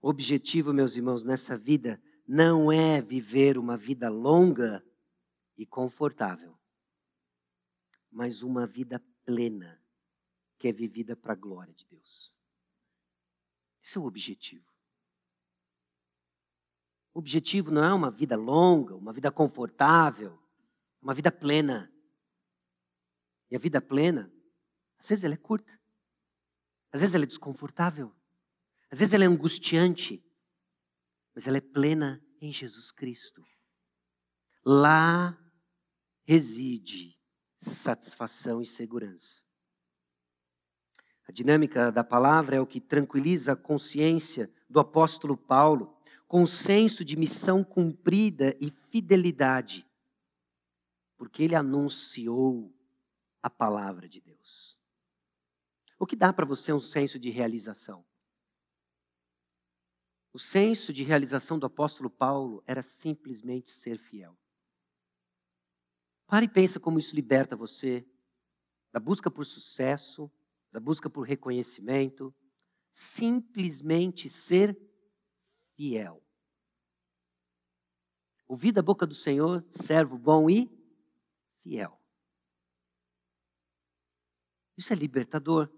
O objetivo, meus irmãos, nessa vida não é viver uma vida longa e confortável, mas uma vida plena, que é vivida para a glória de Deus. Esse é o objetivo. O objetivo não é uma vida longa, uma vida confortável, uma vida plena. E a vida plena, às vezes ela é curta, às vezes ela é desconfortável, às vezes ela é angustiante, mas ela é plena em Jesus Cristo. Lá reside satisfação e segurança. A dinâmica da palavra é o que tranquiliza a consciência do apóstolo Paulo, com senso de missão cumprida e fidelidade, porque ele anunciou a palavra de Deus. O que dá para você um senso de realização? O senso de realização do apóstolo Paulo era simplesmente ser fiel. Pare e pensa como isso liberta você da busca por sucesso, da busca por reconhecimento, simplesmente ser fiel. Ouvir da boca do Senhor, servo bom e fiel. Isso é libertador.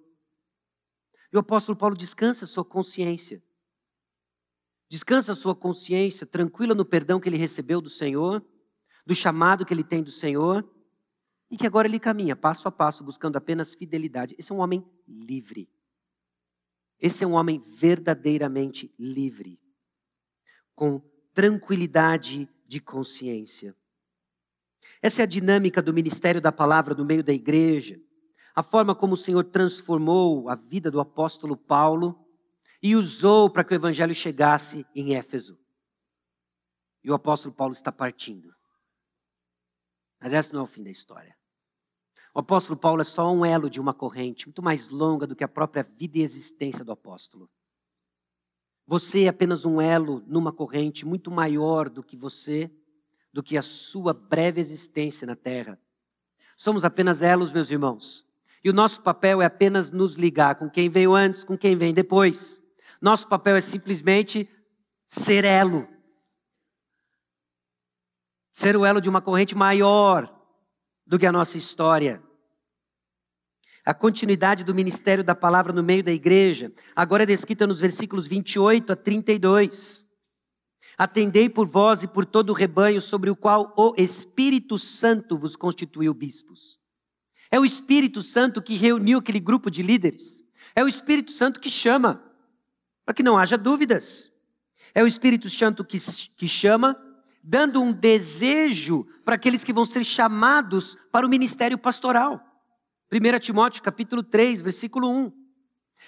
E o apóstolo Paulo descansa sua consciência. Descansa sua consciência tranquila no perdão que ele recebeu do Senhor, do chamado que ele tem do Senhor, e que agora ele caminha passo a passo buscando apenas fidelidade. Esse é um homem livre. Esse é um homem verdadeiramente livre, com tranquilidade de consciência. Essa é a dinâmica do ministério da palavra no meio da igreja, a forma como o Senhor transformou a vida do apóstolo Paulo e usou para que o evangelho chegasse em Éfeso. E o apóstolo Paulo está partindo. Mas esse não é o fim da história. O apóstolo Paulo é só um elo de uma corrente muito mais longa do que a própria vida e existência do apóstolo. Você é apenas um elo numa corrente muito maior do que você, do que a sua breve existência na terra. Somos apenas elos, meus irmãos. E o nosso papel é apenas nos ligar com quem veio antes, com quem vem depois. Nosso papel é simplesmente ser elo. Ser o elo de uma corrente maior do que a nossa história. A continuidade do ministério da palavra no meio da igreja, agora é descrita nos versículos 28 a 32. Atendei por vós e por todo o rebanho sobre o qual o Espírito Santo vos constituiu bispos. É o Espírito Santo que reuniu aquele grupo de líderes. É o Espírito Santo que chama para que não haja dúvidas. É o Espírito Santo que, que chama, dando um desejo para aqueles que vão ser chamados para o ministério pastoral. 1 Timóteo capítulo 3, versículo 1.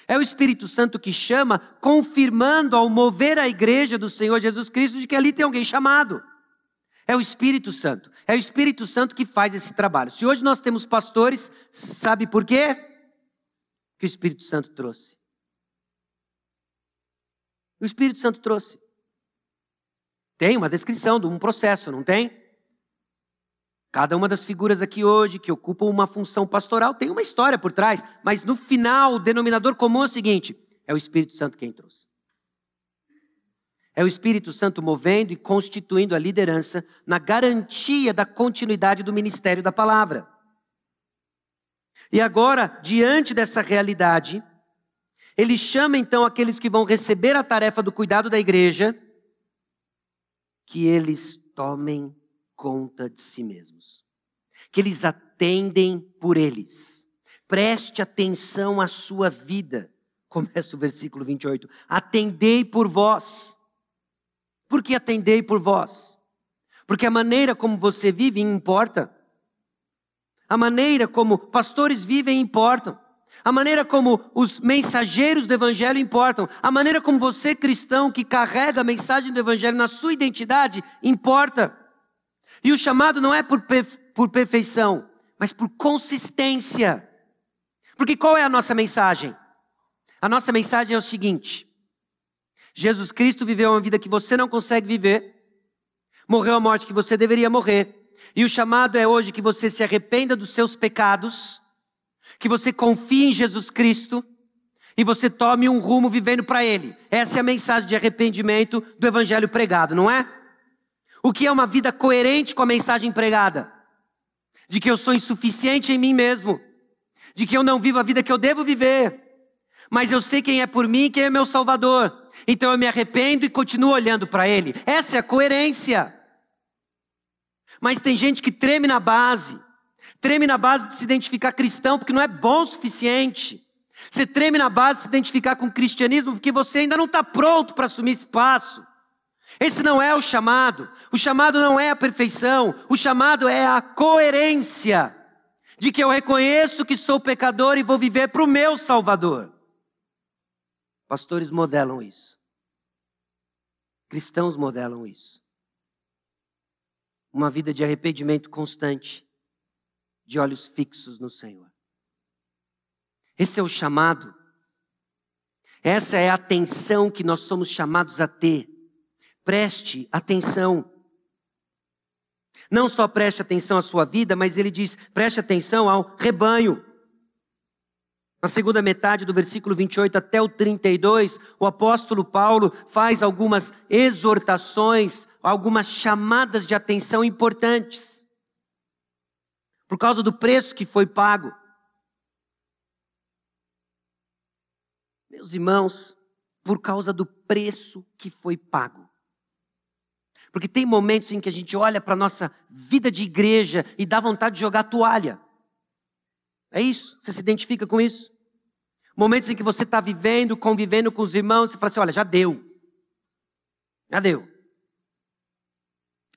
É o Espírito Santo que chama, confirmando ao mover a igreja do Senhor Jesus Cristo de que ali tem alguém chamado. É o Espírito Santo. É o Espírito Santo que faz esse trabalho. Se hoje nós temos pastores, sabe por quê? Que o Espírito Santo trouxe. O Espírito Santo trouxe. Tem uma descrição de um processo, não tem? Cada uma das figuras aqui hoje que ocupam uma função pastoral tem uma história por trás, mas no final o denominador comum é o seguinte: é o Espírito Santo quem trouxe. É o Espírito Santo movendo e constituindo a liderança na garantia da continuidade do ministério da palavra. E agora, diante dessa realidade, ele chama então aqueles que vão receber a tarefa do cuidado da igreja, que eles tomem conta de si mesmos, que eles atendem por eles. Preste atenção à sua vida. Começa o versículo 28. Atendei por vós. Por que atendei por vós? Porque a maneira como você vive importa. A maneira como pastores vivem importa. A maneira como os mensageiros do Evangelho importam. A maneira como você, cristão, que carrega a mensagem do Evangelho na sua identidade, importa. E o chamado não é por, por perfeição, mas por consistência. Porque qual é a nossa mensagem? A nossa mensagem é o seguinte: Jesus Cristo viveu uma vida que você não consegue viver, morreu a morte que você deveria morrer. E o chamado é hoje que você se arrependa dos seus pecados, que você confie em Jesus Cristo e você tome um rumo vivendo para Ele. Essa é a mensagem de arrependimento do Evangelho pregado, não é? O que é uma vida coerente com a mensagem pregada? De que eu sou insuficiente em mim mesmo, de que eu não vivo a vida que eu devo viver, mas eu sei quem é por mim e quem é meu Salvador. Então eu me arrependo e continuo olhando para Ele. Essa é a coerência. Mas tem gente que treme na base, treme na base de se identificar cristão porque não é bom o suficiente. Você treme na base de se identificar com o cristianismo porque você ainda não está pronto para assumir espaço. Esse não é o chamado. O chamado não é a perfeição. O chamado é a coerência de que eu reconheço que sou pecador e vou viver para o meu Salvador. Pastores modelam isso. Cristãos modelam isso uma vida de arrependimento constante, de olhos fixos no Senhor. Esse é o chamado. Essa é a atenção que nós somos chamados a ter. Preste atenção. Não só preste atenção à sua vida, mas ele diz: preste atenção ao rebanho. Na segunda metade do versículo 28 até o 32, o apóstolo Paulo faz algumas exortações, algumas chamadas de atenção importantes. Por causa do preço que foi pago. Meus irmãos, por causa do preço que foi pago. Porque tem momentos em que a gente olha para a nossa vida de igreja e dá vontade de jogar toalha. É isso? Você se identifica com isso? Momentos em que você está vivendo, convivendo com os irmãos, você fala assim: olha, já deu. Já deu.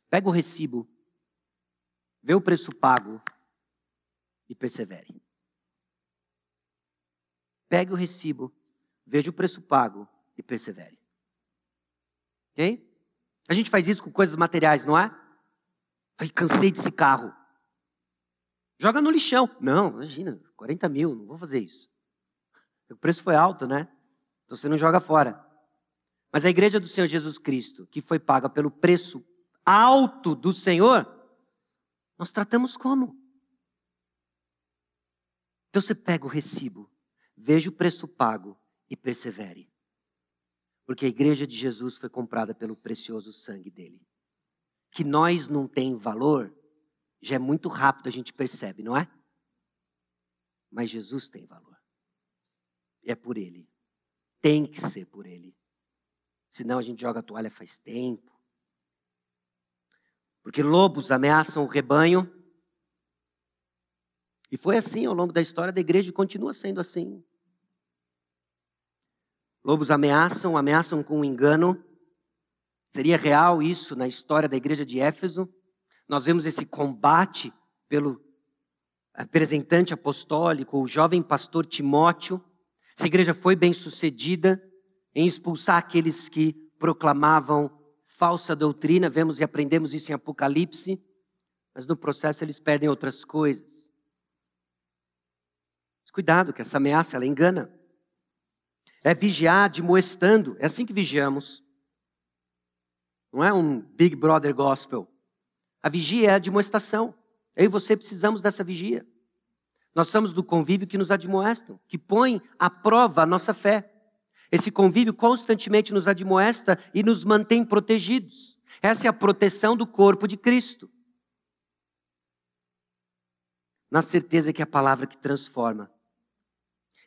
Pega o recibo, vê o preço pago e persevere. Pegue o recibo, veja o preço pago e persevere. Ok? A gente faz isso com coisas materiais, não é? Ai, cansei desse carro. Joga no lixão. Não, imagina, 40 mil, não vou fazer isso. O preço foi alto, né? Então você não joga fora. Mas a igreja do Senhor Jesus Cristo, que foi paga pelo preço alto do Senhor, nós tratamos como? Então você pega o recibo, veja o preço pago e persevere. Porque a igreja de Jesus foi comprada pelo precioso sangue dele. Que nós não tem valor, já é muito rápido a gente percebe, não é? Mas Jesus tem valor. É por ele. Tem que ser por ele. Senão a gente joga a toalha faz tempo. Porque lobos ameaçam o rebanho. E foi assim ao longo da história da igreja e continua sendo assim. Lobos ameaçam, ameaçam com um engano. Seria real isso na história da igreja de Éfeso? Nós vemos esse combate pelo representante apostólico, o jovem pastor Timóteo. Essa igreja foi bem sucedida em expulsar aqueles que proclamavam falsa doutrina, vemos e aprendemos isso em Apocalipse, mas no processo eles pedem outras coisas. Mas cuidado, que essa ameaça ela engana. É vigiar admoestando, é assim que vigiamos. Não é um Big Brother gospel. A vigia é a admoestação. Eu e você precisamos dessa vigia. Nós somos do convívio que nos admoestam, que põe à prova a nossa fé. Esse convívio constantemente nos admoesta e nos mantém protegidos. Essa é a proteção do corpo de Cristo. Na certeza que é a palavra que transforma.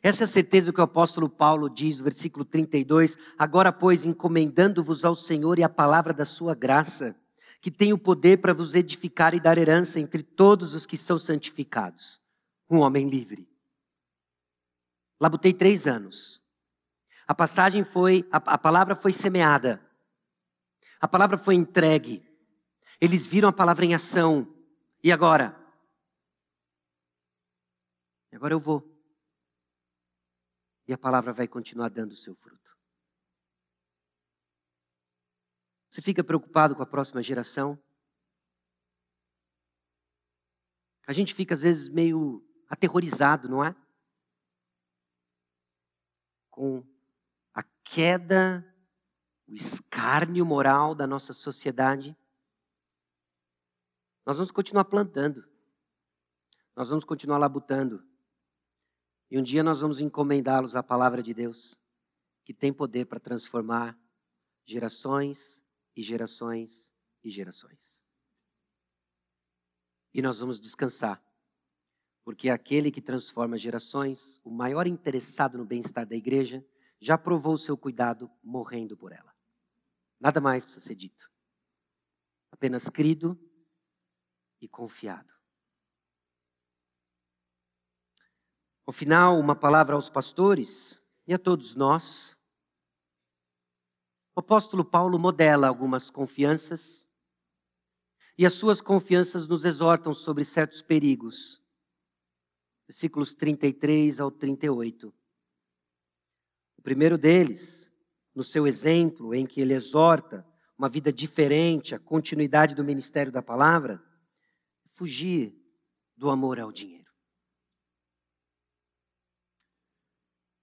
Essa é a certeza que o apóstolo Paulo diz, versículo 32, agora pois encomendando-vos ao Senhor e a palavra da sua graça, que tem o poder para vos edificar e dar herança entre todos os que são santificados. Um homem livre. Labutei três anos. A passagem foi, a, a palavra foi semeada. A palavra foi entregue. Eles viram a palavra em ação. E agora? Agora eu vou. E a palavra vai continuar dando o seu fruto. Você fica preocupado com a próxima geração? A gente fica às vezes meio aterrorizado, não é? Com a queda, o escárnio moral da nossa sociedade. Nós vamos continuar plantando. Nós vamos continuar labutando. E um dia nós vamos encomendá-los à palavra de Deus, que tem poder para transformar gerações e gerações e gerações. E nós vamos descansar, porque aquele que transforma gerações, o maior interessado no bem-estar da igreja, já provou o seu cuidado morrendo por ela. Nada mais precisa ser dito. Apenas crido e confiado. Ao final, uma palavra aos pastores e a todos nós o apóstolo Paulo modela algumas confianças e as suas confianças nos exortam sobre certos perigos. Versículos 33 ao 38. O primeiro deles, no seu exemplo, em que ele exorta uma vida diferente, a continuidade do ministério da palavra, fugir do amor ao dinheiro.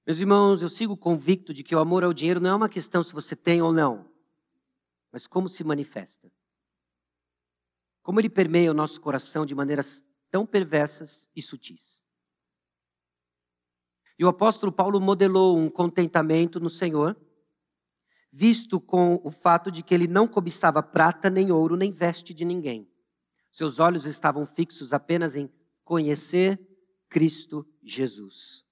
Meus irmãos, eu sigo convicto de que o amor ao dinheiro não é uma questão se você tem ou não, mas como se manifesta. Como ele permeia o nosso coração de maneiras tão perversas e sutis. E o apóstolo Paulo modelou um contentamento no Senhor, visto com o fato de que ele não cobiçava prata, nem ouro, nem veste de ninguém. Seus olhos estavam fixos apenas em conhecer Cristo Jesus.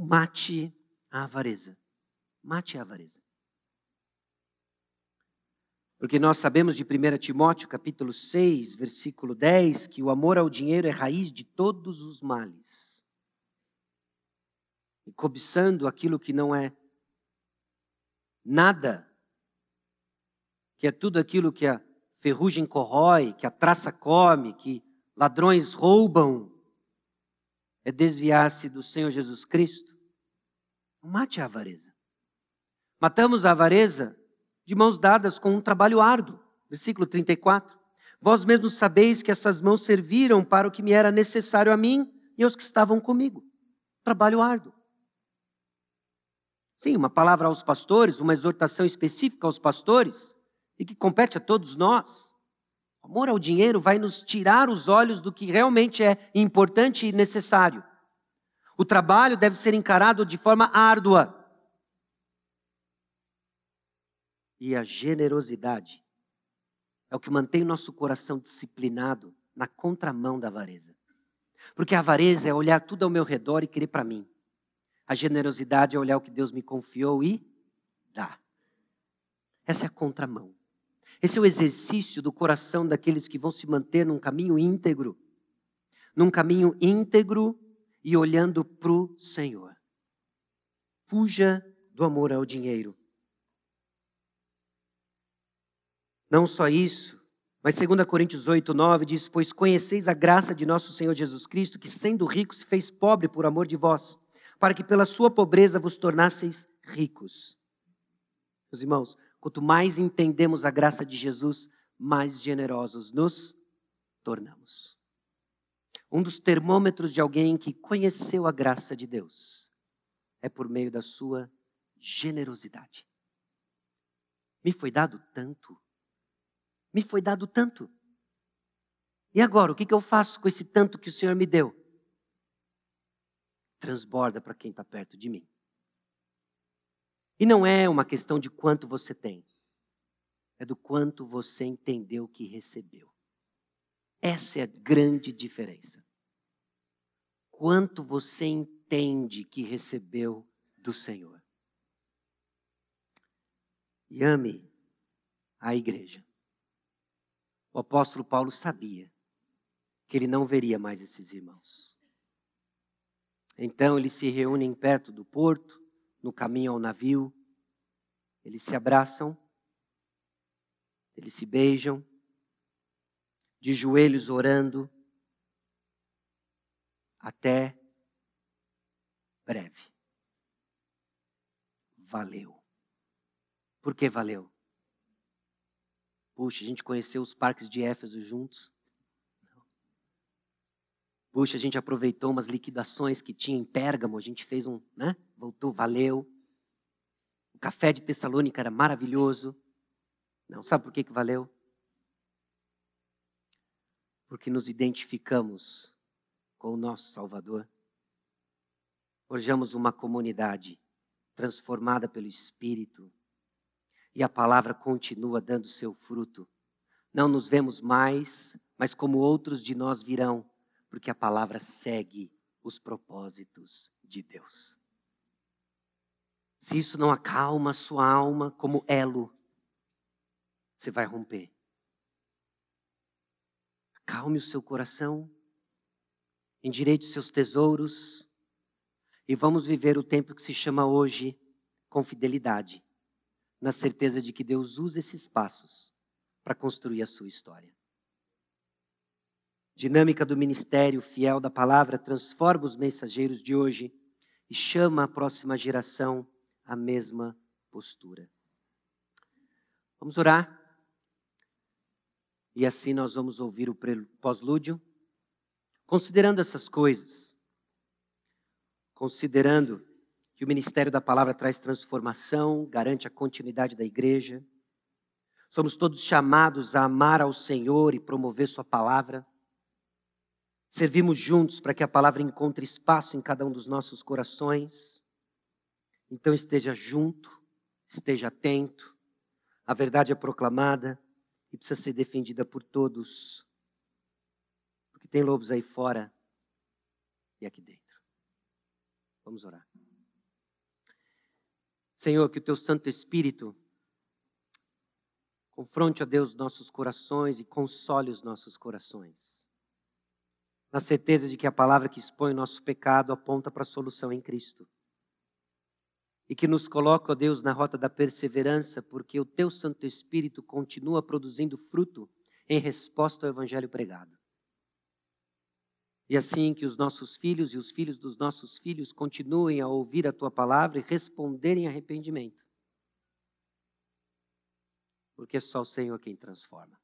Mate a avareza. Mate a avareza. Porque nós sabemos de 1 Timóteo, capítulo 6, versículo 10, que o amor ao dinheiro é raiz de todos os males. E cobiçando aquilo que não é nada, que é tudo aquilo que a ferrugem corrói, que a traça come, que ladrões roubam, é desviar-se do Senhor Jesus Cristo. Mate a avareza. Matamos a avareza de mãos dadas com um trabalho árduo. Versículo 34. Vós mesmos sabeis que essas mãos serviram para o que me era necessário a mim e aos que estavam comigo. Trabalho árduo. Sim, uma palavra aos pastores, uma exortação específica aos pastores e que compete a todos nós. Amor ao dinheiro vai nos tirar os olhos do que realmente é importante e necessário. O trabalho deve ser encarado de forma árdua. E a generosidade é o que mantém o nosso coração disciplinado na contramão da avareza. Porque a avareza é olhar tudo ao meu redor e querer para mim. A generosidade é olhar o que Deus me confiou e dar. Essa é a contramão. Esse é o exercício do coração daqueles que vão se manter num caminho íntegro. Num caminho íntegro e olhando para o Senhor. Fuja do amor ao dinheiro. Não só isso, mas 2 Coríntios 8, 9 diz: Pois conheceis a graça de nosso Senhor Jesus Cristo, que sendo rico se fez pobre por amor de vós, para que pela sua pobreza vos tornasseis ricos. Meus irmãos, quanto mais entendemos a graça de Jesus, mais generosos nos tornamos. Um dos termômetros de alguém que conheceu a graça de Deus é por meio da sua generosidade. Me foi dado tanto. Me foi dado tanto. E agora, o que, eu faço com esse tanto que o Senhor me deu? Transborda para quem está perto de mim. E não é uma questão de quanto você tem, é do quanto você entendeu que recebeu. Essa é a grande diferença. Quanto você entende que recebeu do Senhor. E ame a igreja. O apóstolo Paulo sabia que ele não veria mais esses irmãos. Então eles se reúnem perto do porto, no caminho ao navio, eles se abraçam, eles se beijam, de joelhos orando, até breve. Valeu. Por que valeu? Puxa, a gente conheceu os parques de Éfeso juntos. Puxa, a gente aproveitou umas liquidações que tinha em Pérgamo, a gente fez um, né? Voltou, valeu. O café de Tessalônica era maravilhoso. Não, sabe por que, que valeu? Porque nos identificamos com o nosso Salvador. Forjamos uma comunidade transformada pelo Espírito. E a palavra continua dando seu fruto. Não nos vemos mais, mas como outros de nós virão, porque a palavra segue os propósitos de Deus. Se isso não acalma a sua alma como elo, você vai romper. Acalme o seu coração, endireite os seus tesouros e vamos viver o tempo que se chama hoje com fidelidade, na certeza de que Deus usa esses passos para construir a sua história. Dinâmica do ministério fiel da palavra transforma os mensageiros de hoje e chama a próxima geração à mesma postura. Vamos orar. E assim nós vamos ouvir o pós-lúdio. Considerando essas coisas, considerando que o ministério da palavra traz transformação, garante a continuidade da igreja, somos todos chamados a amar ao Senhor e promover Sua palavra. Servimos juntos para que a palavra encontre espaço em cada um dos nossos corações. Então esteja junto, esteja atento. A verdade é proclamada e precisa ser defendida por todos. Porque tem lobos aí fora e aqui dentro. Vamos orar. Senhor, que o teu Santo Espírito confronte a Deus nossos corações e console os nossos corações. Na certeza de que a palavra que expõe o nosso pecado aponta para a solução em Cristo e que nos coloca, ó Deus, na rota da perseverança, porque o teu Santo Espírito continua produzindo fruto em resposta ao evangelho pregado. E assim que os nossos filhos e os filhos dos nossos filhos continuem a ouvir a tua palavra e responderem em arrependimento. Porque é só o Senhor quem transforma.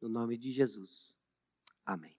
No nome de Jesus. Amém.